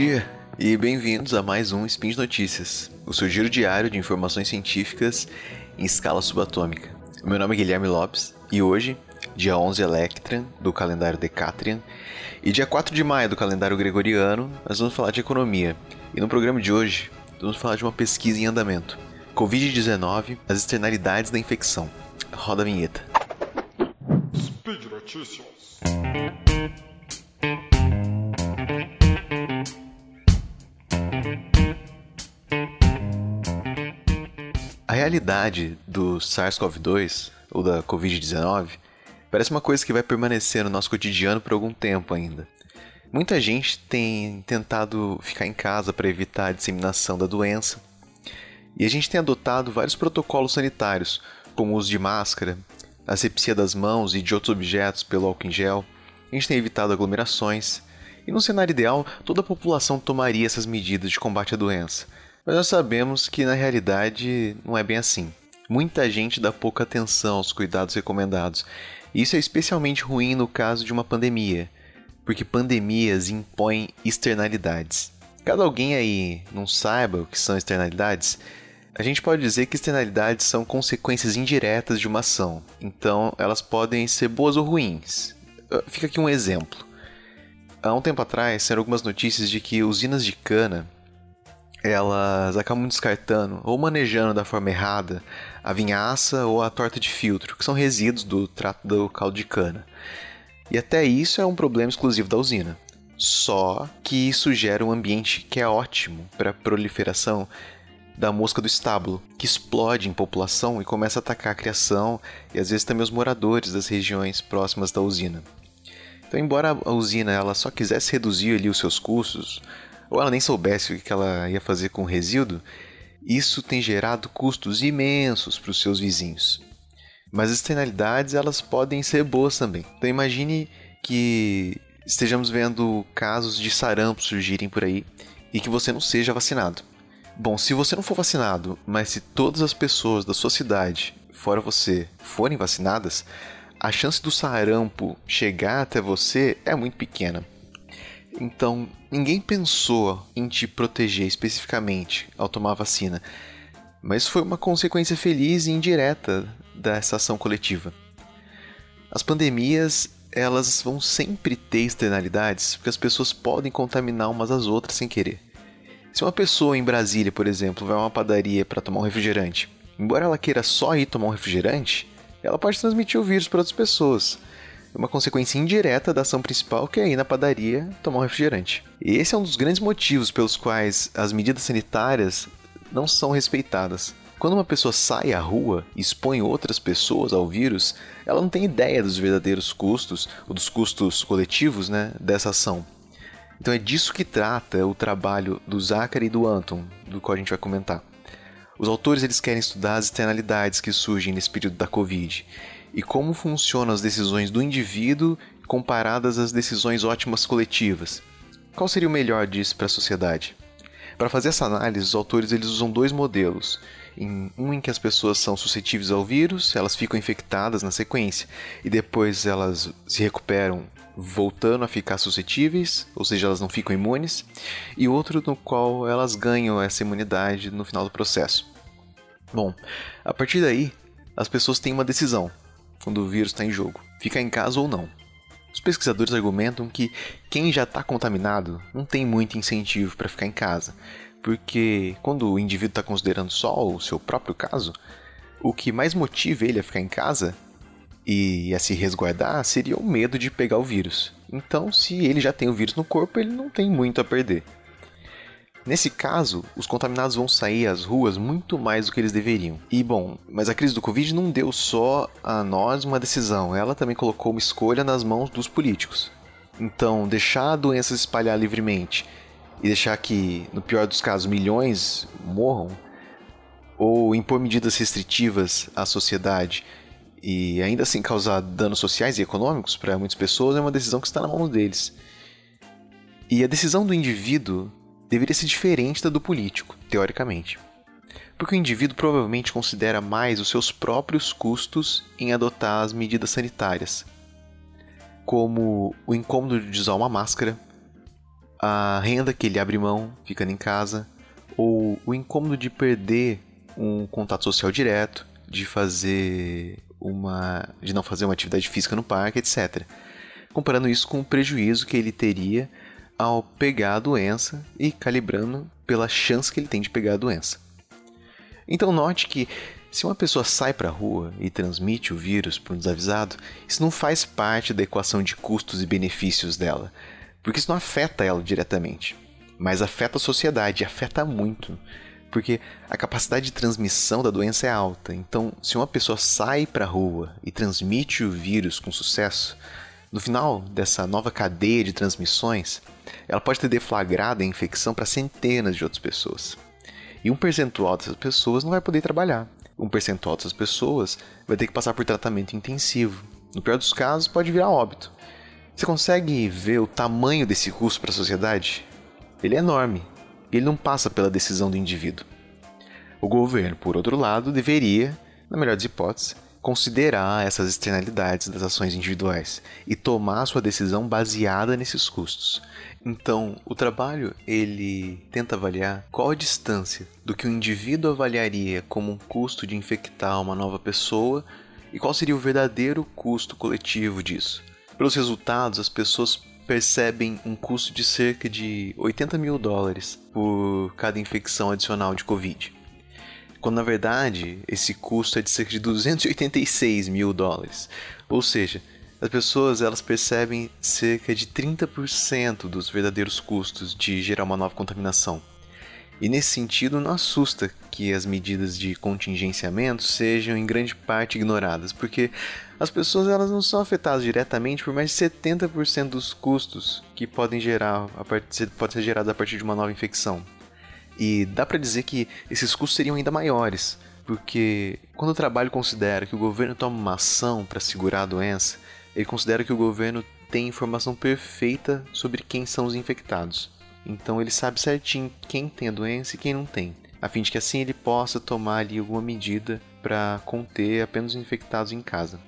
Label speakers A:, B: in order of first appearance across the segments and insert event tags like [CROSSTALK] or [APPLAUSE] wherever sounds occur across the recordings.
A: dia e bem-vindos a mais um Spin de Notícias, o seu giro diário de informações científicas em escala subatômica. Meu nome é Guilherme Lopes e hoje, dia 11 Electran do calendário Decatrian e dia 4 de maio do calendário gregoriano, nós vamos falar de economia. E no programa de hoje, vamos falar de uma pesquisa em andamento. Covid-19, as externalidades da infecção. Roda a vinheta.
B: Speed Notícias.
A: A realidade do SARS-CoV-2, ou da Covid-19, parece uma coisa que vai permanecer no nosso cotidiano por algum tempo ainda. Muita gente tem tentado ficar em casa para evitar a disseminação da doença, e a gente tem adotado vários protocolos sanitários, como o uso de máscara, asepsia das mãos e de outros objetos pelo álcool em gel. A gente tem evitado aglomerações, e no cenário ideal, toda a população tomaria essas medidas de combate à doença. Mas nós sabemos que na realidade não é bem assim. Muita gente dá pouca atenção aos cuidados recomendados. E isso é especialmente ruim no caso de uma pandemia, porque pandemias impõem externalidades. Caso alguém aí não saiba o que são externalidades, a gente pode dizer que externalidades são consequências indiretas de uma ação, então elas podem ser boas ou ruins. Fica aqui um exemplo. Há um tempo atrás, saíram algumas notícias de que usinas de cana elas acabam descartando ou manejando da forma errada a vinhaça ou a torta de filtro, que são resíduos do trato do caldo de cana. E até isso é um problema exclusivo da usina. Só que isso gera um ambiente que é ótimo para a proliferação da mosca do estábulo, que explode em população e começa a atacar a criação e às vezes também os moradores das regiões próximas da usina. Então, embora a usina ela só quisesse reduzir ali os seus custos, ou ela nem soubesse o que ela ia fazer com o resíduo, isso tem gerado custos imensos para os seus vizinhos. Mas as externalidades elas podem ser boas também. Então imagine que estejamos vendo casos de sarampo surgirem por aí e que você não seja vacinado. Bom, se você não for vacinado, mas se todas as pessoas da sua cidade, fora você, forem vacinadas, a chance do sarampo chegar até você é muito pequena. Então, ninguém pensou em te proteger especificamente ao tomar vacina, mas foi uma consequência feliz e indireta dessa ação coletiva. As pandemias, elas vão sempre ter externalidades, porque as pessoas podem contaminar umas às outras sem querer. Se uma pessoa em Brasília, por exemplo, vai a uma padaria para tomar um refrigerante, embora ela queira só ir tomar um refrigerante, ela pode transmitir o vírus para outras pessoas. É uma consequência indireta da ação principal que é ir na padaria tomar um refrigerante. E esse é um dos grandes motivos pelos quais as medidas sanitárias não são respeitadas. Quando uma pessoa sai à rua e expõe outras pessoas ao vírus, ela não tem ideia dos verdadeiros custos, ou dos custos coletivos né, dessa ação. Então é disso que trata o trabalho do Zachary e do Anton, do qual a gente vai comentar. Os autores eles querem estudar as externalidades que surgem nesse período da Covid e como funcionam as decisões do indivíduo comparadas às decisões ótimas coletivas. Qual seria o melhor disso para a sociedade? Para fazer essa análise, os autores eles usam dois modelos. Um em que as pessoas são suscetíveis ao vírus, elas ficam infectadas na sequência e depois elas se recuperam voltando a ficar suscetíveis, ou seja, elas não ficam imunes, e outro no qual elas ganham essa imunidade no final do processo. Bom, a partir daí, as pessoas têm uma decisão quando o vírus está em jogo: ficar em casa ou não. Os pesquisadores argumentam que quem já está contaminado não tem muito incentivo para ficar em casa, porque quando o indivíduo está considerando só o seu próprio caso, o que mais motiva ele a ficar em casa e a se resguardar seria o medo de pegar o vírus. Então, se ele já tem o vírus no corpo, ele não tem muito a perder. Nesse caso, os contaminados vão sair às ruas muito mais do que eles deveriam. E bom, mas a crise do Covid não deu só a nós uma decisão, ela também colocou uma escolha nas mãos dos políticos. Então, deixar a doença se espalhar livremente e deixar que, no pior dos casos, milhões morram, ou impor medidas restritivas à sociedade e ainda assim causar danos sociais e econômicos para muitas pessoas é uma decisão que está na mão deles. E a decisão do indivíduo deveria ser diferente da do político, teoricamente. Porque o indivíduo provavelmente considera mais os seus próprios custos em adotar as medidas sanitárias, como o incômodo de usar uma máscara, a renda que ele abre mão ficando em casa, ou o incômodo de perder um contato social direto, de fazer uma de não fazer uma atividade física no parque, etc. Comparando isso com o prejuízo que ele teria ao pegar a doença e calibrando pela chance que ele tem de pegar a doença. Então note que se uma pessoa sai para a rua e transmite o vírus para um desavisado, isso não faz parte da equação de custos e benefícios dela, porque isso não afeta ela diretamente, mas afeta a sociedade, afeta muito, porque a capacidade de transmissão da doença é alta. Então, se uma pessoa sai para a rua e transmite o vírus com sucesso, no final dessa nova cadeia de transmissões, ela pode ter deflagrado a infecção para centenas de outras pessoas. E um percentual dessas pessoas não vai poder trabalhar. Um percentual dessas pessoas vai ter que passar por tratamento intensivo. No pior dos casos, pode virar óbito. Você consegue ver o tamanho desse custo para a sociedade? Ele é enorme. E ele não passa pela decisão do indivíduo. O governo, por outro lado, deveria, na melhor das hipóteses, considerar essas externalidades das ações individuais e tomar sua decisão baseada nesses custos. Então, o trabalho ele tenta avaliar qual a distância do que o indivíduo avaliaria como um custo de infectar uma nova pessoa e qual seria o verdadeiro custo coletivo disso. Pelos resultados, as pessoas percebem um custo de cerca de 80 mil dólares por cada infecção adicional de Covid. Quando na verdade esse custo é de cerca de 286 mil dólares. Ou seja, as pessoas elas percebem cerca de 30% dos verdadeiros custos de gerar uma nova contaminação. E nesse sentido, não assusta que as medidas de contingenciamento sejam em grande parte ignoradas, porque as pessoas elas não são afetadas diretamente por mais de 70% dos custos que podem gerar pode ser gerados a partir de uma nova infecção. E dá para dizer que esses custos seriam ainda maiores, porque quando o trabalho considera que o governo toma uma ação para segurar a doença, ele considera que o governo tem informação perfeita sobre quem são os infectados. Então ele sabe certinho quem tem a doença e quem não tem, a fim de que assim ele possa tomar ali alguma medida para conter apenas os infectados em casa.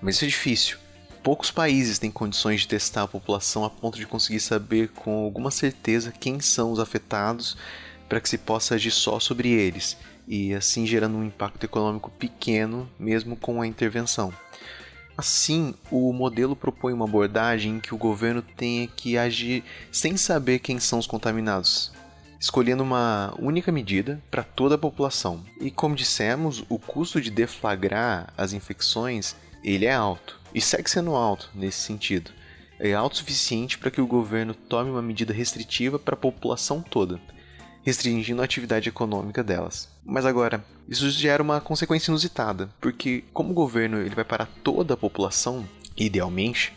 A: Mas isso é difícil. Poucos países têm condições de testar a população a ponto de conseguir saber com alguma certeza quem são os afetados para que se possa agir só sobre eles e assim gerando um impacto econômico pequeno mesmo com a intervenção. Assim, o modelo propõe uma abordagem em que o governo tenha que agir sem saber quem são os contaminados, escolhendo uma única medida para toda a população. E como dissemos, o custo de deflagrar as infecções ele é alto e segue sendo alto nesse sentido. É alto o suficiente para que o governo tome uma medida restritiva para a população toda, restringindo a atividade econômica delas. Mas agora, isso gera uma consequência inusitada, porque como o governo ele vai parar toda a população, idealmente,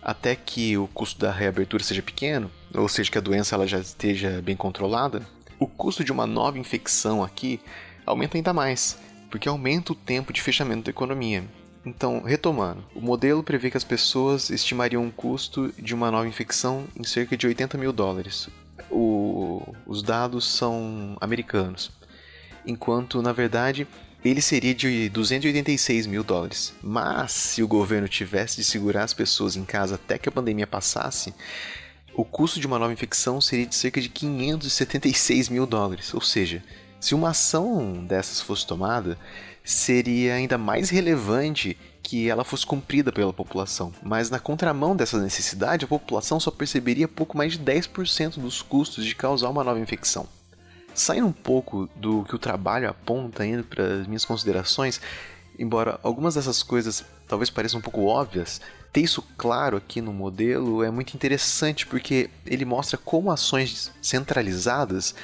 A: até que o custo da reabertura seja pequeno, ou seja, que a doença ela já esteja bem controlada, o custo de uma nova infecção aqui aumenta ainda mais, porque aumenta o tempo de fechamento da economia. Então, retomando, o modelo prevê que as pessoas estimariam um custo de uma nova infecção em cerca de 80 mil dólares, o, os dados são americanos, enquanto na verdade ele seria de 286 mil dólares. Mas se o governo tivesse de segurar as pessoas em casa até que a pandemia passasse, o custo de uma nova infecção seria de cerca de 576 mil dólares. Ou seja, se uma ação dessas fosse tomada, seria ainda mais relevante que ela fosse cumprida pela população. Mas na contramão dessa necessidade, a população só perceberia pouco mais de 10% dos custos de causar uma nova infecção. Saindo um pouco do que o trabalho aponta, indo para as minhas considerações, embora algumas dessas coisas talvez pareçam um pouco óbvias, ter isso claro aqui no modelo é muito interessante porque ele mostra como ações centralizadas,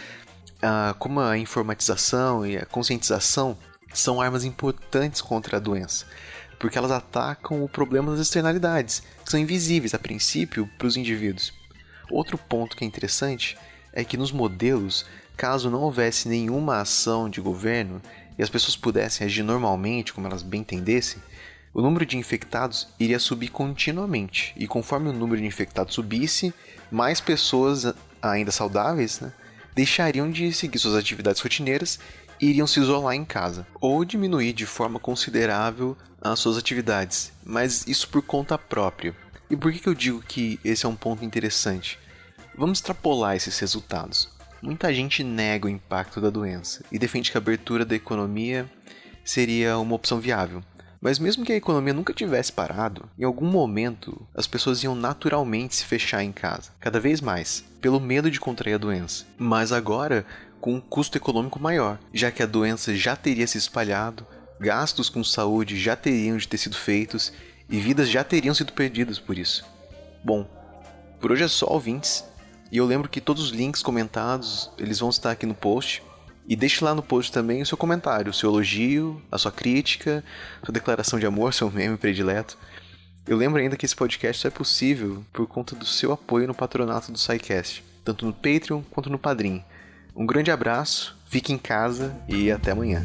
A: como a informatização e a conscientização, são armas importantes contra a doença porque elas atacam o problema das externalidades, que são invisíveis a princípio para os indivíduos. Outro ponto que é interessante é que nos modelos, caso não houvesse nenhuma ação de governo e as pessoas pudessem agir normalmente, como elas bem entendessem, o número de infectados iria subir continuamente, e conforme o número de infectados subisse, mais pessoas ainda saudáveis né, deixariam de seguir suas atividades rotineiras iriam se isolar em casa ou diminuir de forma considerável as suas atividades, mas isso por conta própria. E por que eu digo que esse é um ponto interessante? Vamos extrapolar esses resultados. Muita gente nega o impacto da doença e defende que a abertura da economia seria uma opção viável. Mas mesmo que a economia nunca tivesse parado, em algum momento as pessoas iam naturalmente se fechar em casa, cada vez mais, pelo medo de contrair a doença. Mas agora, com um custo econômico maior, já que a doença já teria se espalhado, gastos com saúde já teriam de ter sido feitos e vidas já teriam sido perdidas por isso. Bom, por hoje é só, ouvintes. E eu lembro que todos os links comentados, eles vão estar aqui no post. E deixe lá no post também o seu comentário, o seu elogio, a sua crítica, sua declaração de amor, [LAUGHS] seu meme predileto. Eu lembro ainda que esse podcast só é possível por conta do seu apoio no patronato do SciCast, tanto no Patreon quanto no Padrim. Um grande abraço, fique em casa e até amanhã.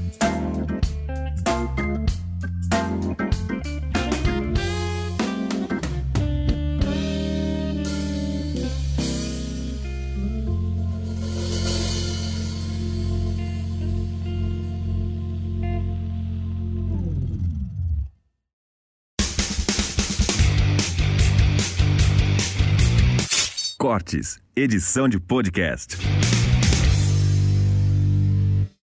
C: Edição de podcast.